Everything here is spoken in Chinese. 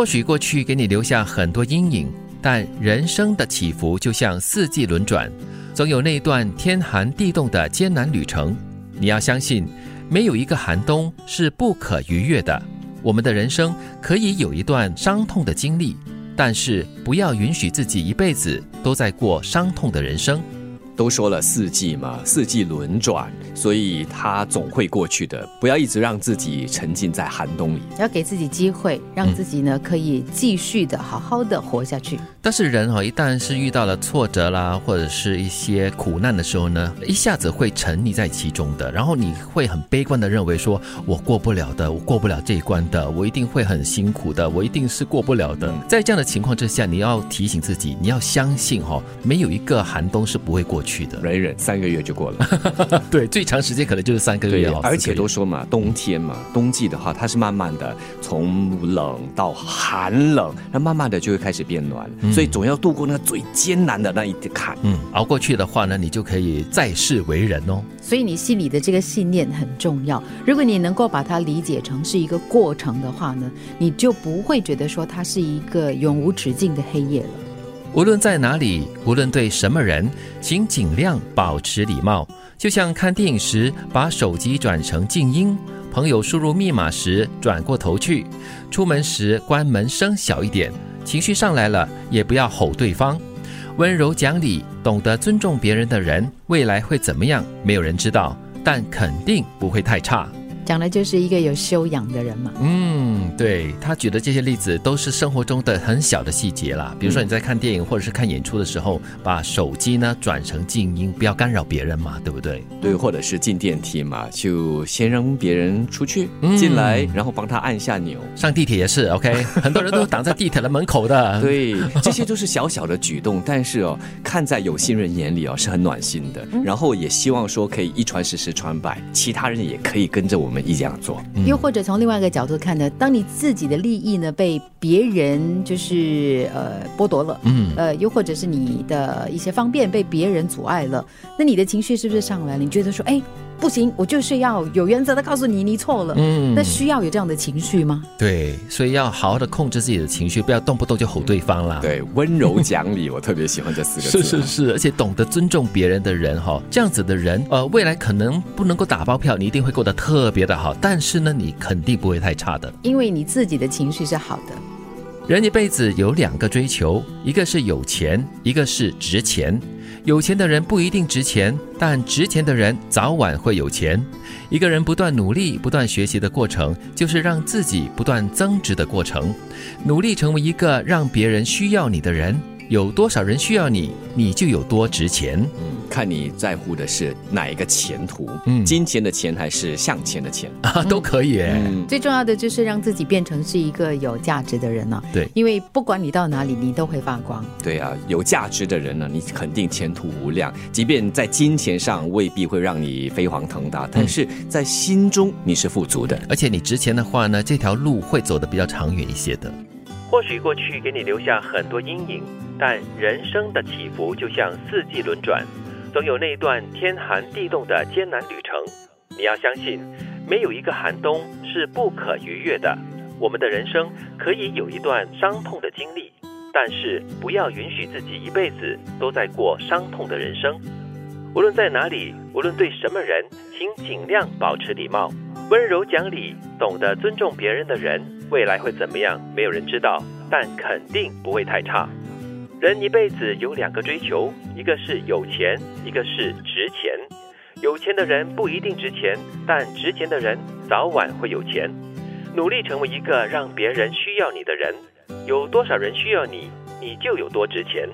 或许过去给你留下很多阴影，但人生的起伏就像四季轮转，总有那段天寒地冻的艰难旅程。你要相信，没有一个寒冬是不可逾越的。我们的人生可以有一段伤痛的经历，但是不要允许自己一辈子都在过伤痛的人生。都说了四季嘛，四季轮转，所以它总会过去的。不要一直让自己沉浸在寒冬里，要给自己机会，让自己呢可以继续的好好的活下去。但是人哈，一旦是遇到了挫折啦，或者是一些苦难的时候呢，一下子会沉溺在其中的，然后你会很悲观的认为说，我过不了的，我过不了这一关的，我一定会很辛苦的，我一定是过不了的。在这样的情况之下，你要提醒自己，你要相信哈，没有一个寒冬是不会过去。去的，忍忍三个月就过了。对，最长时间可能就是三个月哦。而且都说嘛，冬天嘛，冬季的话，它是慢慢的从冷到寒冷，那慢慢的就会开始变暖，所以总要度过那个最艰难的那一坎。嗯，熬过去的话呢，你就可以再世为人哦。所以你心里的这个信念很重要。如果你能够把它理解成是一个过程的话呢，你就不会觉得说它是一个永无止境的黑夜了。无论在哪里，无论对什么人，请尽量保持礼貌。就像看电影时把手机转成静音，朋友输入密码时转过头去，出门时关门声小一点。情绪上来了，也不要吼对方。温柔讲理，懂得尊重别人的人，未来会怎么样？没有人知道，但肯定不会太差。讲的就是一个有修养的人嘛。嗯，对他举的这些例子都是生活中的很小的细节啦。比如说你在看电影或者是看演出的时候，把手机呢转成静音，不要干扰别人嘛，对不对？对，或者是进电梯嘛，就先让别人出去进来，然后帮他按下钮。上地铁也是 OK，很多人都挡在地铁的门口的。对，这些都是小小的举动，但是哦，看在有心人眼里哦，是很暖心的。然后也希望说可以一传十，十传百，其他人也可以跟着我们。一这样做，又或者从另外一个角度看呢？当你自己的利益呢被别人就是呃剥夺了，嗯，呃，又或者是你的一些方便被别人阻碍了，那你的情绪是不是上来了？你觉得说，哎。不行，我就是要有原则的告诉你，你错了。嗯，那需要有这样的情绪吗？对，所以要好好的控制自己的情绪，不要动不动就吼对方啦。对，温柔讲理，我特别喜欢这四个字。是是是，而且懂得尊重别人的人哈，这样子的人，呃，未来可能不能够打包票，你一定会过得特别的好，但是呢，你肯定不会太差的，因为你自己的情绪是好的。人一辈子有两个追求，一个是有钱，一个是值钱。有钱的人不一定值钱，但值钱的人早晚会有钱。一个人不断努力、不断学习的过程，就是让自己不断增值的过程。努力成为一个让别人需要你的人。有多少人需要你，你就有多值钱。嗯，看你在乎的是哪一个前途，嗯，金钱的钱还是向前的钱啊，都可以。嗯，最重要的就是让自己变成是一个有价值的人呢。对，因为不管你到哪里，你都会发光。对啊，有价值的人呢，你肯定前途无量。即便在金钱上未必会让你飞黄腾达，但是在心中你是富足的。而且你值钱的话呢，这条路会走得比较长远一些的。或许过去给你留下很多阴影。但人生的起伏就像四季轮转，总有那段天寒地冻的艰难旅程。你要相信，没有一个寒冬是不可逾越的。我们的人生可以有一段伤痛的经历，但是不要允许自己一辈子都在过伤痛的人生。无论在哪里，无论对什么人，请尽量保持礼貌，温柔讲理，懂得尊重别人的人，未来会怎么样？没有人知道，但肯定不会太差。人一辈子有两个追求，一个是有钱，一个是值钱。有钱的人不一定值钱，但值钱的人早晚会有钱。努力成为一个让别人需要你的人。有多少人需要你，你就有多值钱。